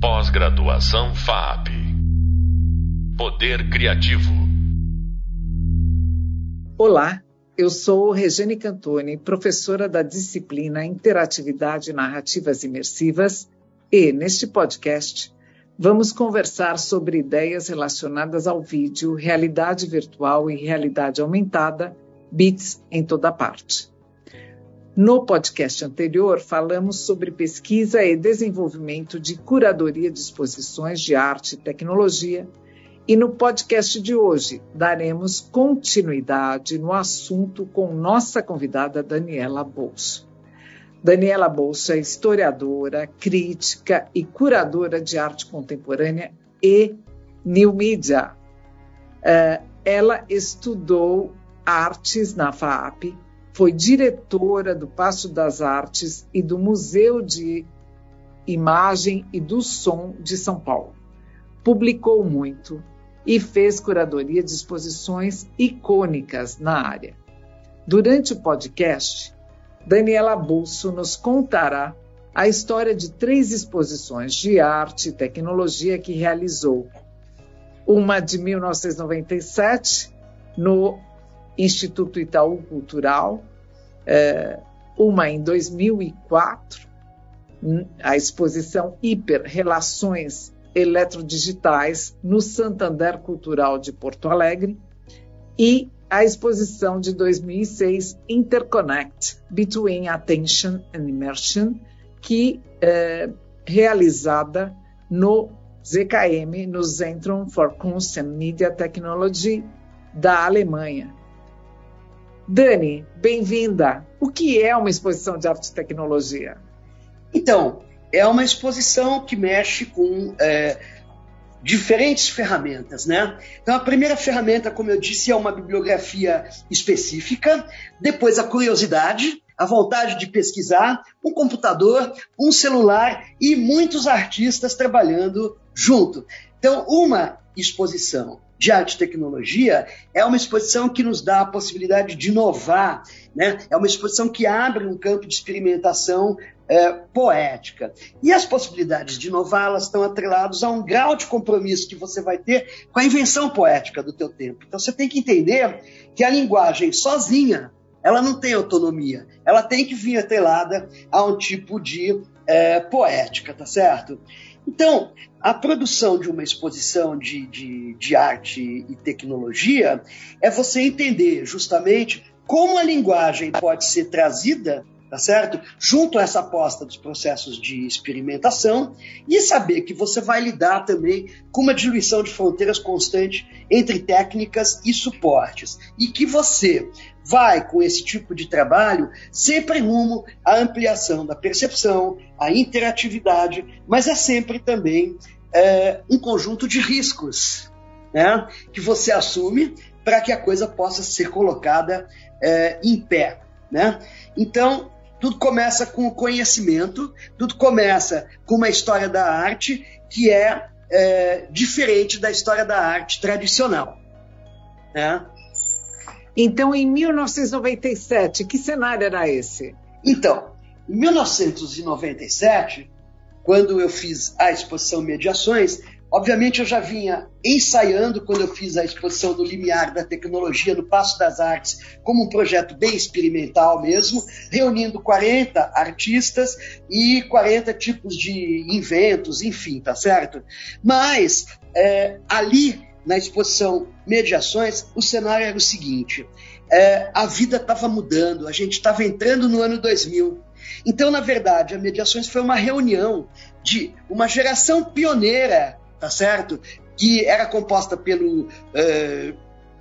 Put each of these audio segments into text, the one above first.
Pós-graduação FAP. Poder Criativo. Olá, eu sou Regiane Cantoni, professora da disciplina Interatividade e Narrativas Imersivas, e, neste podcast, vamos conversar sobre ideias relacionadas ao vídeo, realidade virtual e realidade aumentada, bits em toda parte. No podcast anterior, falamos sobre pesquisa e desenvolvimento de curadoria de exposições de arte e tecnologia, e no podcast de hoje daremos continuidade no assunto com nossa convidada Daniela Bolso. Daniela Bolso é historiadora, crítica e curadora de arte contemporânea e new media. Uh, ela estudou artes na FAP, foi diretora do Passo das Artes e do Museu de Imagem e do Som de São Paulo. Publicou muito e fez curadoria de exposições icônicas na área. Durante o podcast, Daniela Bulso nos contará a história de três exposições de arte e tecnologia que realizou. Uma de 1997, no Instituto Itaú Cultural, é, uma em 2004, a exposição Hiper Relações Eletrodigitais no Santander Cultural de Porto Alegre e a exposição de 2006 Interconnect Between Attention and Immersion, que é realizada no ZKM, no Zentrum for Kunst and Media Technology da Alemanha, Dani, bem-vinda. O que é uma exposição de arte e tecnologia? Então, é uma exposição que mexe com é, diferentes ferramentas, né? Então, a primeira ferramenta, como eu disse, é uma bibliografia específica, depois a curiosidade, a vontade de pesquisar, um computador, um celular e muitos artistas trabalhando junto. Então, uma exposição de arte e tecnologia é uma exposição que nos dá a possibilidade de inovar, né? é uma exposição que abre um campo de experimentação é, poética. E as possibilidades de inovar elas estão atreladas a um grau de compromisso que você vai ter com a invenção poética do teu tempo. Então você tem que entender que a linguagem sozinha ela não tem autonomia, ela tem que vir atrelada a um tipo de é, poética, tá certo? Então, a produção de uma exposição de, de, de arte e tecnologia é você entender justamente como a linguagem pode ser trazida tá certo? Junto a essa aposta dos processos de experimentação e saber que você vai lidar também com uma diluição de fronteiras constante entre técnicas e suportes e que você vai com esse tipo de trabalho sempre rumo à ampliação da percepção, à interatividade, mas é sempre também é, um conjunto de riscos né, que você assume para que a coisa possa ser colocada é, em pé. Né? Então, tudo começa com o conhecimento, tudo começa com uma história da arte que é, é diferente da história da arte tradicional. Né? Então, em 1997, que cenário era esse? Então, em 1997, quando eu fiz a exposição Mediações, obviamente eu já vinha ensaiando quando eu fiz a exposição do Limiar da Tecnologia no Passo das Artes, como um projeto bem experimental mesmo, reunindo 40 artistas e 40 tipos de inventos, enfim, tá certo? Mas é, ali na exposição Mediações, o cenário era o seguinte: é, a vida estava mudando, a gente estava entrando no ano 2000. Então, na verdade, a Mediações foi uma reunião de uma geração pioneira, tá certo? Que era composta pelo é,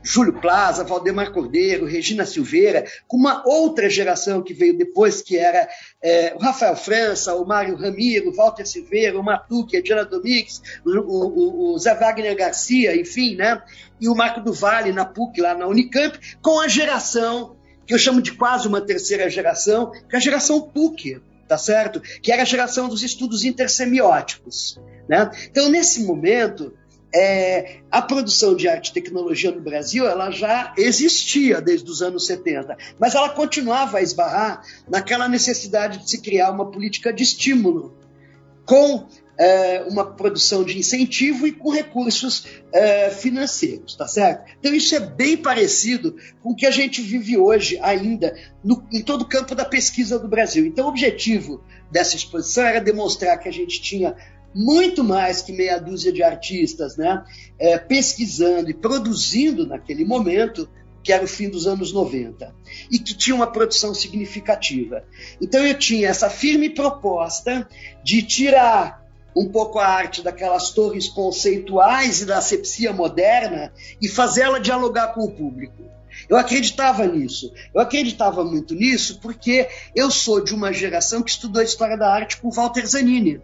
Júlio Plaza, Valdemar Cordeiro, Regina Silveira, com uma outra geração que veio depois, que era é, o Rafael França, o Mário Ramiro, o Walter Silveira, o Matuque, a Diana Domingues, o, o, o, Zé Wagner Garcia, enfim, né? E o Marco do Vale na PUC, lá na Unicamp, com a geração que eu chamo de quase uma terceira geração, que é a geração PUC, tá certo? Que era a geração dos estudos intersemióticos. Né? Então, nesse momento, é, a produção de arte e tecnologia no Brasil ela já existia desde os anos 70, mas ela continuava a esbarrar naquela necessidade de se criar uma política de estímulo com é, uma produção de incentivo e com recursos é, financeiros, tá certo? Então isso é bem parecido com o que a gente vive hoje ainda no, em todo o campo da pesquisa do Brasil. Então o objetivo dessa exposição era demonstrar que a gente tinha muito mais que meia dúzia de artistas, né, é, pesquisando e produzindo naquele momento que era o fim dos anos 90, e que tinha uma produção significativa. Então eu tinha essa firme proposta de tirar um pouco a arte daquelas torres conceituais e da asepsia moderna e fazê-la dialogar com o público. Eu acreditava nisso. Eu acreditava muito nisso porque eu sou de uma geração que estudou história da arte com Walter Zanini.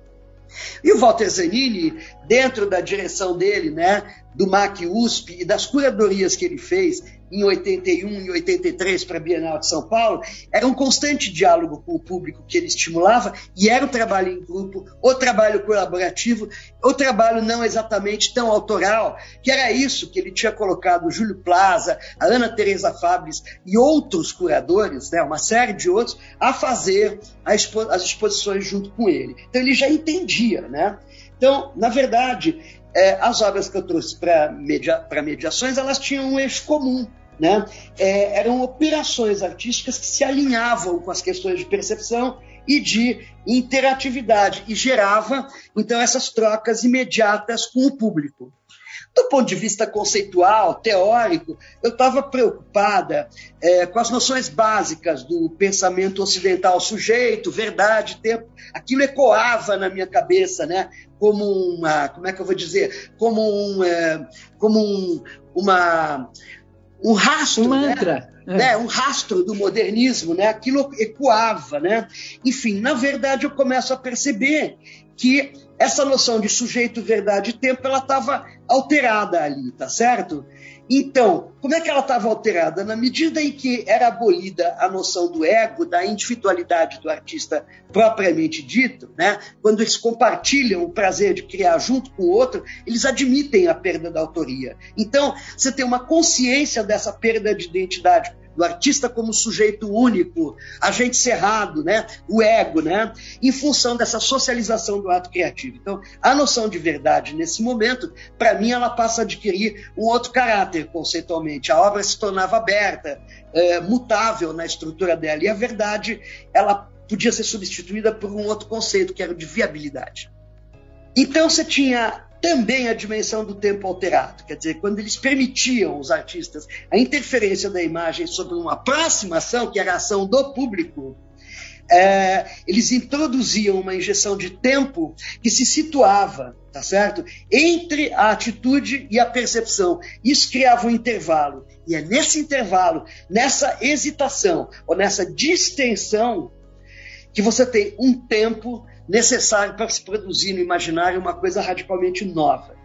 E o Walter Zanini, dentro da direção dele, né, do MAC USP e das curadorias que ele fez, em 81 e 83 para a Bienal de São Paulo, era um constante diálogo com o público que ele estimulava e era o trabalho em grupo, o trabalho colaborativo, o trabalho não exatamente tão autoral, que era isso que ele tinha colocado o Júlio Plaza, a Ana Teresa Fabres e outros curadores, né, uma série de outros, a fazer as exposições junto com ele. Então ele já entendia, né? Então, na verdade, é, as obras que eu trouxe para media, mediações, elas tinham um eixo comum, né? É, eram operações artísticas que se alinhavam com as questões de percepção e de interatividade e gerava então essas trocas imediatas com o público. Do ponto de vista conceitual, teórico, eu estava preocupada é, com as noções básicas do pensamento ocidental, sujeito, verdade, tempo. Aquilo ecoava na minha cabeça, né? Como uma, como é que eu vou dizer? Como um, é, como um, uma um rastro, um mantra. Né? É. né? Um rastro do modernismo, né? Aquilo ecoava, né? Enfim, na verdade eu começo a perceber que essa noção de sujeito, verdade e tempo, ela estava alterada ali, tá certo? Então, como é que ela estava alterada? Na medida em que era abolida a noção do ego, da individualidade do artista propriamente dito, né? quando eles compartilham o prazer de criar junto com o outro, eles admitem a perda da autoria. Então, você tem uma consciência dessa perda de identidade do artista como sujeito único, agente cerrado, né? o ego, né? em função dessa socialização do ato criativo. Então, a noção de verdade, nesse momento, para mim, ela passa a adquirir um outro caráter conceitualmente. A obra se tornava aberta, é, mutável na estrutura dela, e a verdade, ela podia ser substituída por um outro conceito, que era o de viabilidade. Então, você tinha também a dimensão do tempo alterado. Quer dizer, quando eles permitiam os artistas a interferência da imagem sobre uma próxima ação, que era a ação do público, é, eles introduziam uma injeção de tempo que se situava, tá certo? Entre a atitude e a percepção. Isso criava um intervalo. E é nesse intervalo, nessa hesitação ou nessa distensão, que você tem um tempo necessário para se produzir no imaginário uma coisa radicalmente nova.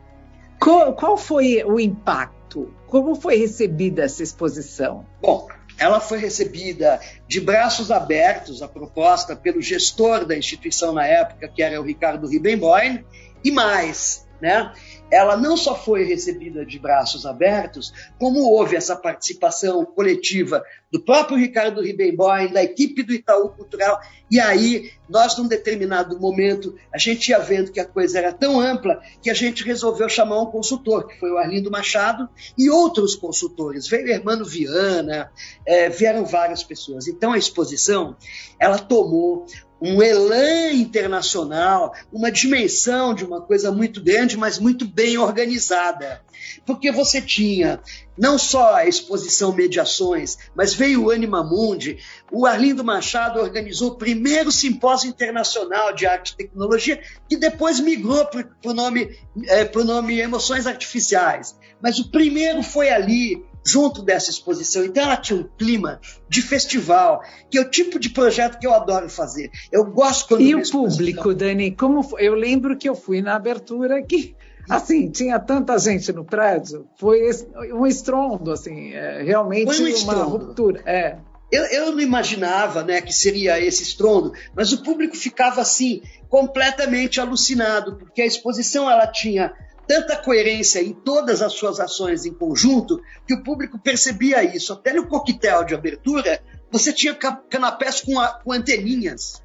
Qual, qual foi o impacto? Como foi recebida essa exposição? Bom, ela foi recebida de braços abertos, a proposta pelo gestor da instituição na época, que era o Ricardo Ribbenboim, e mais, né? Ela não só foi recebida de braços abertos, como houve essa participação coletiva do próprio Ricardo Ribemboim, da equipe do Itaú Cultural, e aí nós, num determinado momento, a gente ia vendo que a coisa era tão ampla que a gente resolveu chamar um consultor, que foi o Arlindo Machado, e outros consultores. Veio Hermano Viana, é, vieram várias pessoas. Então a exposição, ela tomou um elan internacional, uma dimensão de uma coisa muito grande, mas muito bem organizada. Porque você tinha não só a exposição Mediações, mas veio o Anima Mundi, o Arlindo Machado organizou o primeiro simpósio internacional de arte e tecnologia, que depois migrou para o nome, é, nome Emoções Artificiais. Mas o primeiro foi ali, junto dessa exposição. Então ela tinha um clima de festival, que é o tipo de projeto que eu adoro fazer. Eu gosto quando E o público, Dani, como foi? eu lembro que eu fui na abertura que assim tinha tanta gente no prédio, foi um estrondo, assim, é, realmente um uma ruptura. É. Eu, eu, não imaginava né, que seria esse estrondo, mas o público ficava assim completamente alucinado, porque a exposição ela tinha tanta coerência em todas as suas ações em conjunto que o público percebia isso. Até no coquetel de abertura, você tinha canapés com, a, com anteninhas,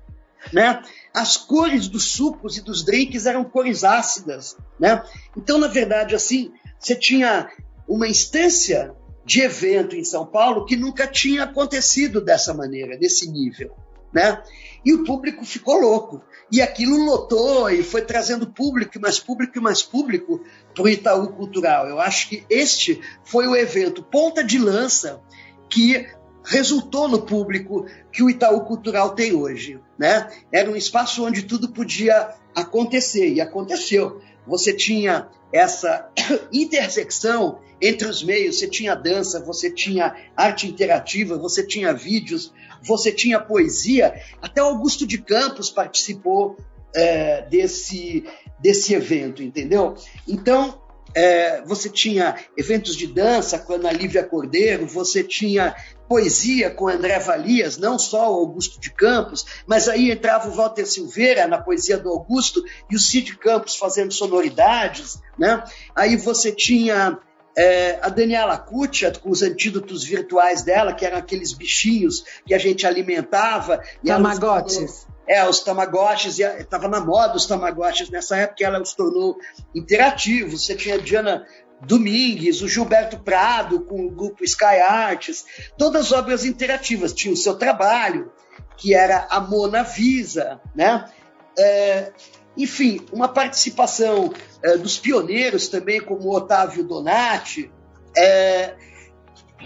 né? as cores dos sucos e dos drinks eram cores ácidas, né? Então, na verdade, assim, você tinha uma instância de evento em São Paulo que nunca tinha acontecido dessa maneira, desse nível, né? E o público ficou louco. E aquilo lotou e foi trazendo público, mais público e mais público para o Itaú Cultural. Eu acho que este foi o evento ponta de lança que resultou no público que o Itaú Cultural tem hoje. Né? Era um espaço onde tudo podia acontecer, e aconteceu. Você tinha essa intersecção entre os meios, você tinha dança, você tinha arte interativa, você tinha vídeos, você tinha poesia, até Augusto de Campos participou é, desse, desse evento, entendeu? Então, é, você tinha eventos de dança com Ana Lívia Cordeiro, você tinha poesia com André Valias, não só o Augusto de Campos, mas aí entrava o Walter Silveira na poesia do Augusto e o Cid Campos fazendo sonoridades, né? Aí você tinha é, a Daniela Cutia, com os antídotos virtuais dela, que eram aqueles bichinhos que a gente alimentava. Tamagotchis. É, os tamagotchis, estava na moda os tamagotchis nessa época, ela os tornou interativos. Você tinha a Diana Domingues, o Gilberto Prado com o grupo Sky Arts, todas obras interativas. Tinha o seu trabalho, que era a Mona Visa, né? É, enfim, uma participação é, dos pioneiros também, como o Otávio Donati, é,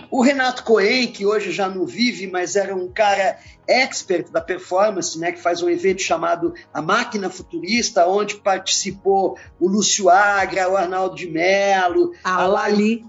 o Renato Cohen, que hoje já não vive, mas era um cara expert da performance, né, que faz um evento chamado A Máquina Futurista, onde participou o Lúcio Agra, o Arnaldo de Mello, a Lali,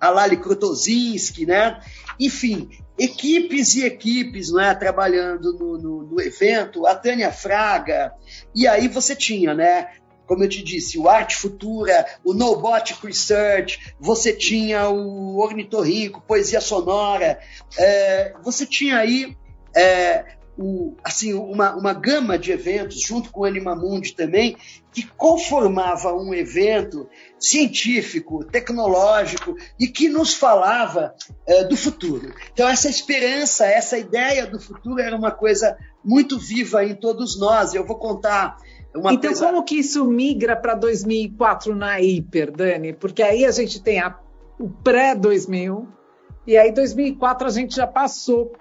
a Lali Krotozinski, né? Enfim, equipes e equipes né, trabalhando no, no, no, evento, a Tânia Fraga, e aí você tinha, né? Como eu te disse, o Arte Futura, o Nobotic Research, você tinha o Ornitorrinco, Poesia Sonora, é, você tinha aí é, o, assim, uma, uma gama de eventos, junto com o Animamundi também, que conformava um evento científico, tecnológico e que nos falava é, do futuro. Então, essa esperança, essa ideia do futuro era uma coisa muito viva em todos nós. Eu vou contar uma então, coisa... como que isso migra para 2004 na Hiper, Dani? Porque aí a gente tem a, o pré-2000 e aí 2004 a gente já passou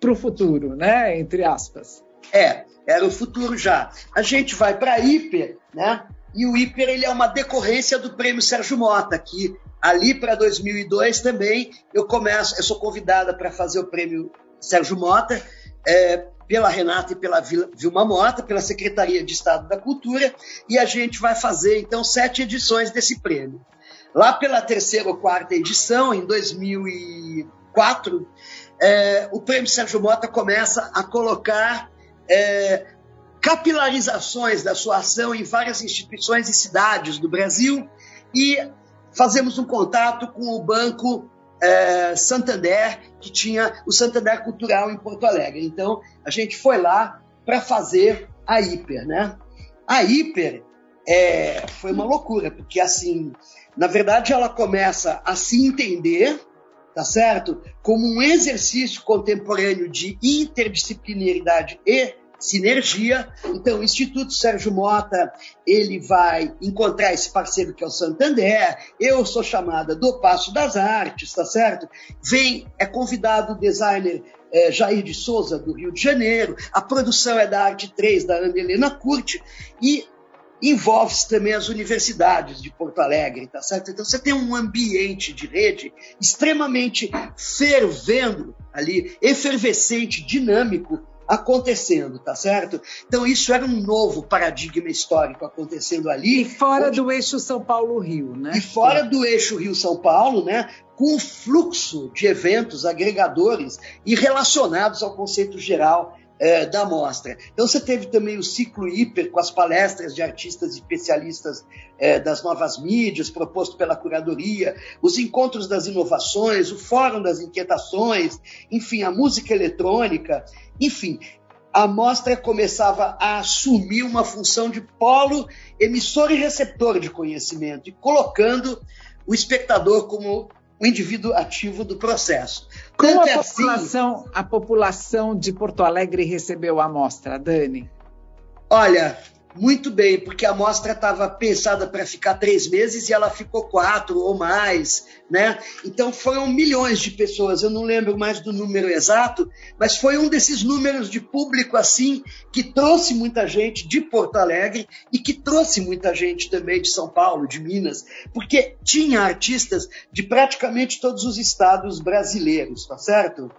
para o futuro, né? Entre aspas. É, era o futuro já. A gente vai para a Hiper, né? E o Hiper ele é uma decorrência do Prêmio Sérgio Mota, que ali para 2002 também eu começo, eu sou convidada para fazer o Prêmio Sérgio Mota é, pela Renata e pela Vilma Mota, pela Secretaria de Estado da Cultura, e a gente vai fazer então sete edições desse prêmio. Lá pela terceira ou quarta edição, em 2004, é, o Prêmio Sérgio Mota começa a colocar é, capilarizações da sua ação em várias instituições e cidades do Brasil e fazemos um contato com o Banco é, Santander, que tinha o Santander Cultural em Porto Alegre. Então, a gente foi lá para fazer a Hiper, né? A Hiper é, foi uma loucura, porque assim, na verdade, ela começa a se entender tá certo? Como um exercício contemporâneo de interdisciplinaridade e sinergia. Então, o Instituto Sérgio Mota, ele vai encontrar esse parceiro que é o Santander. Eu sou chamada do Passo das Artes, tá certo? Vem, é convidado o designer é, Jair de Souza, do Rio de Janeiro. A produção é da Arte 3, da Ana Helena Curti. E envolve-se também as universidades de Porto Alegre, tá certo? Então você tem um ambiente de rede extremamente fervendo ali, efervescente, dinâmico acontecendo, tá certo? Então isso era um novo paradigma histórico acontecendo ali. E fora onde... do eixo São Paulo-Rio, né? E fora do eixo Rio-São Paulo, né? Com o fluxo de eventos agregadores e relacionados ao conceito geral é, da mostra. Então você teve também o ciclo hiper com as palestras de artistas especialistas é, das novas mídias, proposto pela curadoria, os encontros das inovações, o fórum das inquietações, enfim, a música eletrônica, enfim. A mostra começava a assumir uma função de polo emissor e receptor de conhecimento, e colocando o espectador como o indivíduo ativo do processo. Como a, é população, assim, a população de Porto Alegre recebeu a amostra, Dani? Olha, muito bem, porque a mostra estava pensada para ficar três meses e ela ficou quatro ou mais, né? Então foram milhões de pessoas, eu não lembro mais do número exato, mas foi um desses números de público assim que trouxe muita gente de Porto Alegre e que trouxe muita gente também de São Paulo, de Minas, porque tinha artistas de praticamente todos os estados brasileiros, tá certo?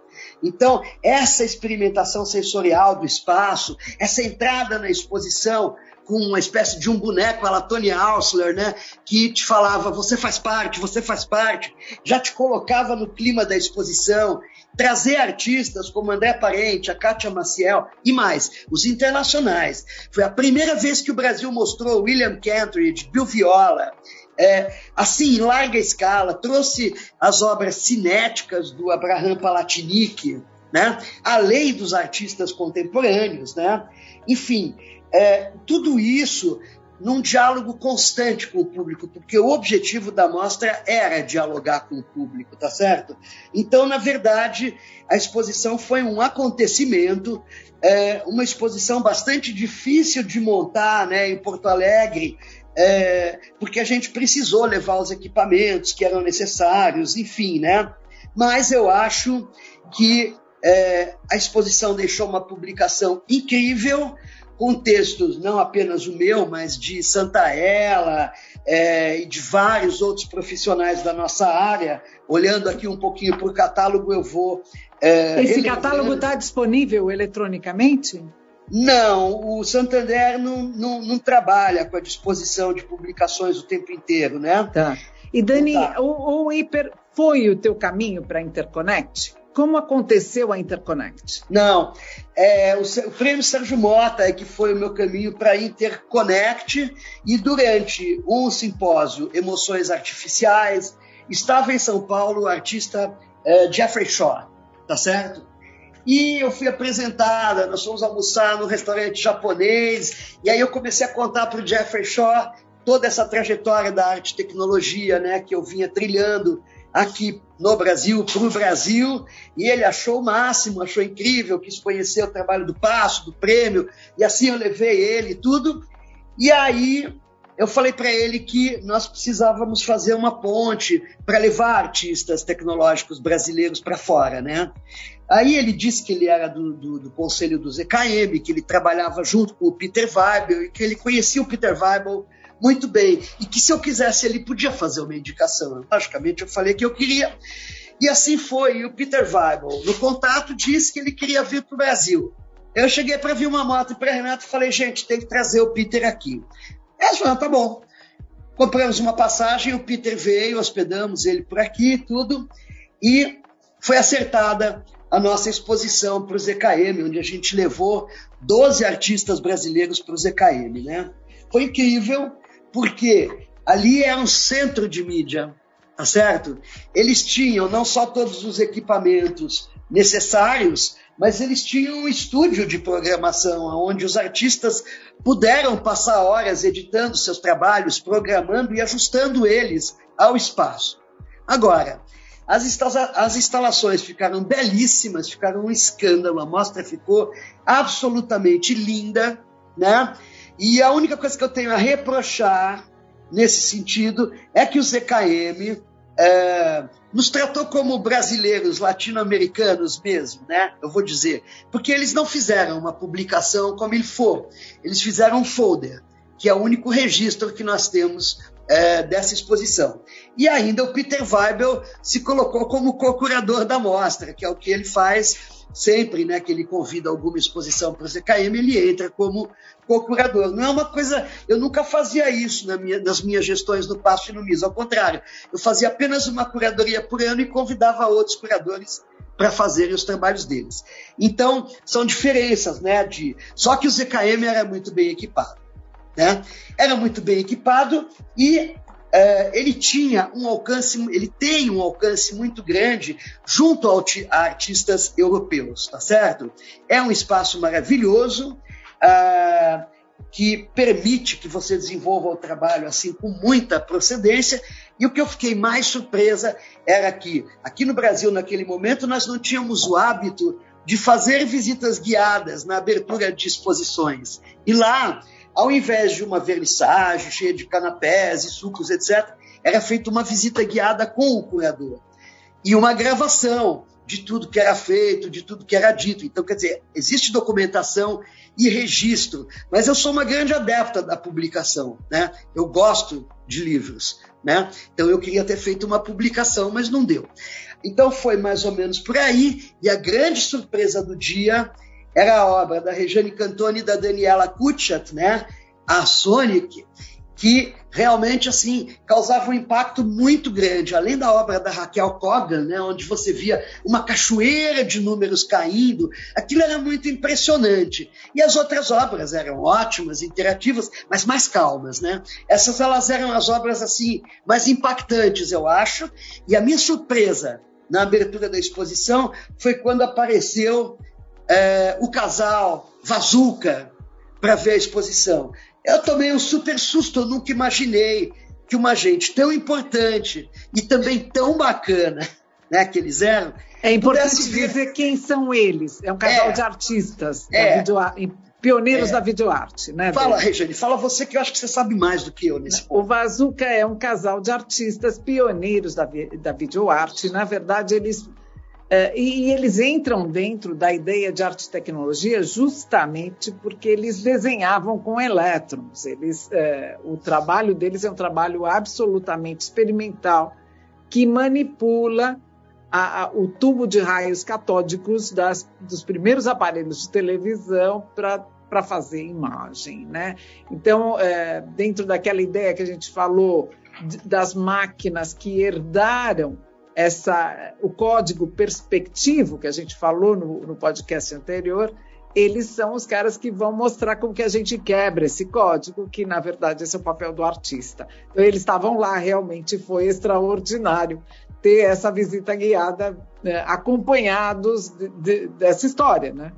Então, essa experimentação sensorial do espaço, essa entrada na exposição, com uma espécie de um boneco a Tony Ausler, né? Que te falava, você faz parte, você faz parte, já te colocava no clima da exposição, trazer artistas como André Parente, a Kátia Maciel e mais, os internacionais. Foi a primeira vez que o Brasil mostrou William Kentridge, Bill Viola, é, assim, em larga escala, trouxe as obras cinéticas do Abraham Palatinic, né? além dos artistas contemporâneos. Né? Enfim, é, tudo isso num diálogo constante com o público, porque o objetivo da mostra era dialogar com o público, tá certo? Então, na verdade, a exposição foi um acontecimento, é, uma exposição bastante difícil de montar, né, em Porto Alegre, é, porque a gente precisou levar os equipamentos que eram necessários, enfim, né? Mas eu acho que é, a exposição deixou uma publicação incrível, com textos, não apenas o meu, mas de Santaella é, e de vários outros profissionais da nossa área. Olhando aqui um pouquinho para o catálogo, eu vou. É, Esse catálogo está disponível eletronicamente? Não, o Santander não, não, não, trabalha com a disposição de publicações o tempo inteiro, né? Tá. E Dani, tá. o, o Hiper foi o teu caminho para a Interconnect? Como aconteceu a Interconnect? Não, é, o, o, prêmio Sérgio Mota é que foi o meu caminho para Interconnect e durante um simpósio Emoções Artificiais estava em São Paulo o artista é, Jeffrey Shaw, tá certo? E eu fui apresentada, nós fomos almoçar no restaurante japonês, e aí eu comecei a contar para o Jeffrey Shaw toda essa trajetória da arte e tecnologia, né, que eu vinha trilhando aqui no Brasil, para o Brasil, e ele achou o máximo, achou incrível, quis conhecer o trabalho do Passo, do prêmio, e assim eu levei ele e tudo. E aí eu falei para ele que nós precisávamos fazer uma ponte para levar artistas tecnológicos brasileiros para fora, né? Aí ele disse que ele era do, do, do, conselho do ZKM, que ele trabalhava junto com o Peter Weibel e que ele conhecia o Peter Weibel muito bem. E que se eu quisesse, ele podia fazer uma indicação. Logicamente, eu falei que eu queria. E assim foi. E o Peter Weibel, no contato, disse que ele queria vir para o Brasil. Eu cheguei para vir uma moto para Renato e falei, gente, tem que trazer o Peter aqui. Eles falaram, tá bom. Compramos uma passagem, o Peter veio, hospedamos ele por aqui tudo. E foi acertada a nossa exposição para o ZKM, onde a gente levou 12 artistas brasileiros para o ZKM. Né? Foi incrível, porque ali é um centro de mídia, tá certo? Eles tinham não só todos os equipamentos necessários, mas eles tinham um estúdio de programação, onde os artistas puderam passar horas editando seus trabalhos, programando e ajustando eles ao espaço. Agora, as, as instalações ficaram belíssimas, ficaram um escândalo, a mostra ficou absolutamente linda, né? E a única coisa que eu tenho a reprochar nesse sentido é que o ZKM é, nos tratou como brasileiros, latino-americanos mesmo, né? Eu vou dizer. Porque eles não fizeram uma publicação como ele for. Eles fizeram um folder, que é o único registro que nós temos é, dessa exposição. E ainda o Peter Weibel se colocou como co-curador da mostra, que é o que ele faz sempre, né, que ele convida alguma exposição para o ZKM, ele entra como co-curador. Não é uma coisa, eu nunca fazia isso na minha, nas minhas gestões no Passo e no MIS, ao contrário, eu fazia apenas uma curadoria por ano e convidava outros curadores para fazerem os trabalhos deles. Então, são diferenças, né, de... Só que o ZKM era muito bem equipado. Né? Era muito bem equipado e Uh, ele tinha um alcance, ele tem um alcance muito grande junto a artistas europeus, tá certo? É um espaço maravilhoso uh, que permite que você desenvolva o trabalho assim com muita procedência. E o que eu fiquei mais surpresa era que aqui no Brasil naquele momento nós não tínhamos o hábito de fazer visitas guiadas na abertura de exposições. E lá, ao invés de uma vernissagem cheia de canapés e sucos, etc., era feita uma visita guiada com o curador. E uma gravação de tudo que era feito, de tudo que era dito. Então, quer dizer, existe documentação e registro, mas eu sou uma grande adepta da publicação, né? Eu gosto de livros, né? Então eu queria ter feito uma publicação, mas não deu. Então foi mais ou menos por aí, e a grande surpresa do dia era a obra da Regiane Cantoni e da Daniela Kutchat, né? A Sonic, que realmente assim causava um impacto muito grande, além da obra da Raquel Kogan, né, onde você via uma cachoeira de números caindo, aquilo era muito impressionante. E as outras obras eram ótimas, interativas, mas mais calmas, né? Essas elas eram as obras assim mais impactantes, eu acho. E a minha surpresa na abertura da exposição foi quando apareceu é, o casal Vazuca para ver a exposição. Eu tomei um super susto, eu nunca imaginei que uma gente tão importante e também tão bacana, né, que eles eram. É importante ver... dizer quem são eles. É um casal é, de artistas, é, video... pioneiros é. da videoarte, né? Fala, Regiane, fala você que eu acho que você sabe mais do que eu nesse ponto. O Vazuca é um casal de artistas pioneiros da, da videoarte. Na verdade, eles Uh, e, eles entram dentro da ideia de arte e tecnologia justamente porque eles desenhavam com elétrons. Eles, uh, o trabalho deles é um trabalho absolutamente experimental que manipula a, a, o tubo de raios catódicos das, dos primeiros aparelhos de televisão para fazer imagem. Né? Então, uh, dentro daquela ideia que a gente falou de, das máquinas que herdaram essa, o código perspectivo que a gente falou no, no podcast anterior, eles são os caras que vão mostrar como que a gente quebra esse código, que na verdade esse é o papel do artista. Então eles estavam lá, realmente foi extraordinário ter essa visita guiada né, acompanhados de, de, dessa história, né?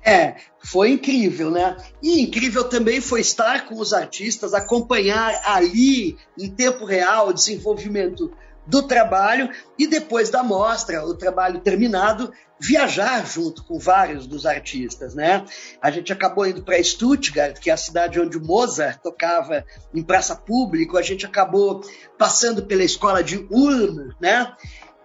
É, foi incrível, né? E incrível também foi estar com os artistas, acompanhar ali, em tempo real, o desenvolvimento do trabalho e depois da mostra, o trabalho terminado, viajar junto com vários dos artistas, né? A gente acabou indo para Stuttgart, que é a cidade onde o Mozart tocava em praça pública, a gente acabou passando pela escola de Ulm, né?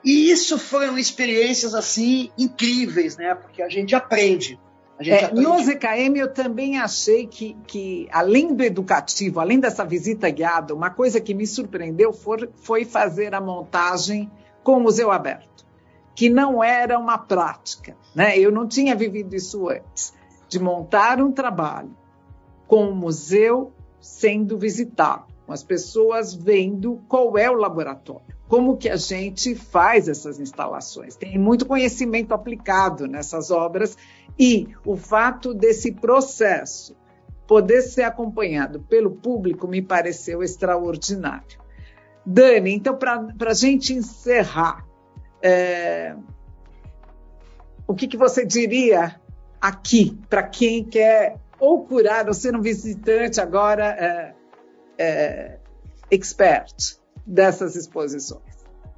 E isso foram experiências assim incríveis, né? Porque a gente aprende é, no ZKM eu também achei que, que, além do educativo, além dessa visita guiada, uma coisa que me surpreendeu foi, foi fazer a montagem com o museu aberto, que não era uma prática. Né? Eu não tinha vivido isso antes, de montar um trabalho com o museu sendo visitado, com as pessoas vendo qual é o laboratório como que a gente faz essas instalações. Tem muito conhecimento aplicado nessas obras e o fato desse processo poder ser acompanhado pelo público me pareceu extraordinário. Dani, então, para a gente encerrar, é, o que, que você diria aqui para quem quer ou curar ou ser um visitante agora é, é, expert? dessas exposições?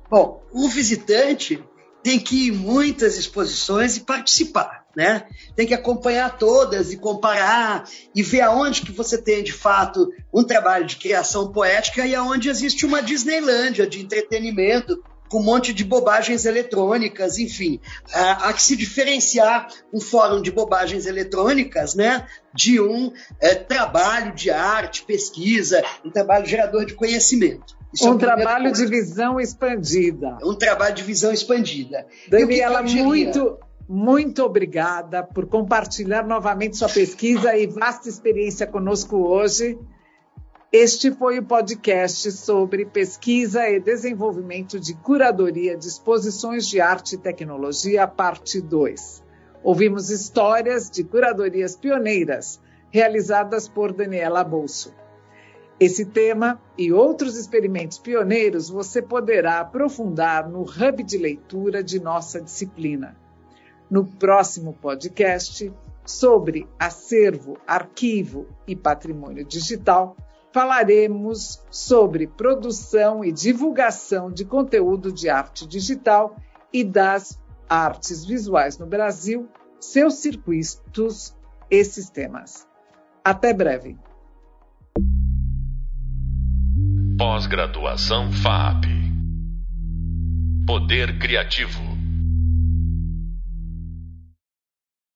Bom, o visitante tem que ir muitas exposições e participar, né? Tem que acompanhar todas e comparar e ver aonde que você tem de fato um trabalho de criação poética e aonde existe uma Disneylândia de entretenimento com um monte de bobagens eletrônicas, enfim. Há que se diferenciar um fórum de bobagens eletrônicas né, de um é, trabalho de arte, pesquisa, um trabalho gerador de conhecimento. Isso é um é trabalho ponto. de visão expandida. Um trabalho de visão expandida. Daniela, muito, muito obrigada por compartilhar novamente sua pesquisa e vasta experiência conosco hoje. Este foi o podcast sobre pesquisa e desenvolvimento de curadoria de exposições de arte e tecnologia, parte 2. Ouvimos histórias de curadorias pioneiras realizadas por Daniela Bolso. Esse tema e outros experimentos pioneiros você poderá aprofundar no hub de leitura de nossa disciplina. No próximo podcast sobre acervo, arquivo e patrimônio digital, falaremos sobre produção e divulgação de conteúdo de arte digital e das artes visuais no Brasil, seus circuitos e sistemas. Até breve. Pós-graduação FAP. Poder Criativo.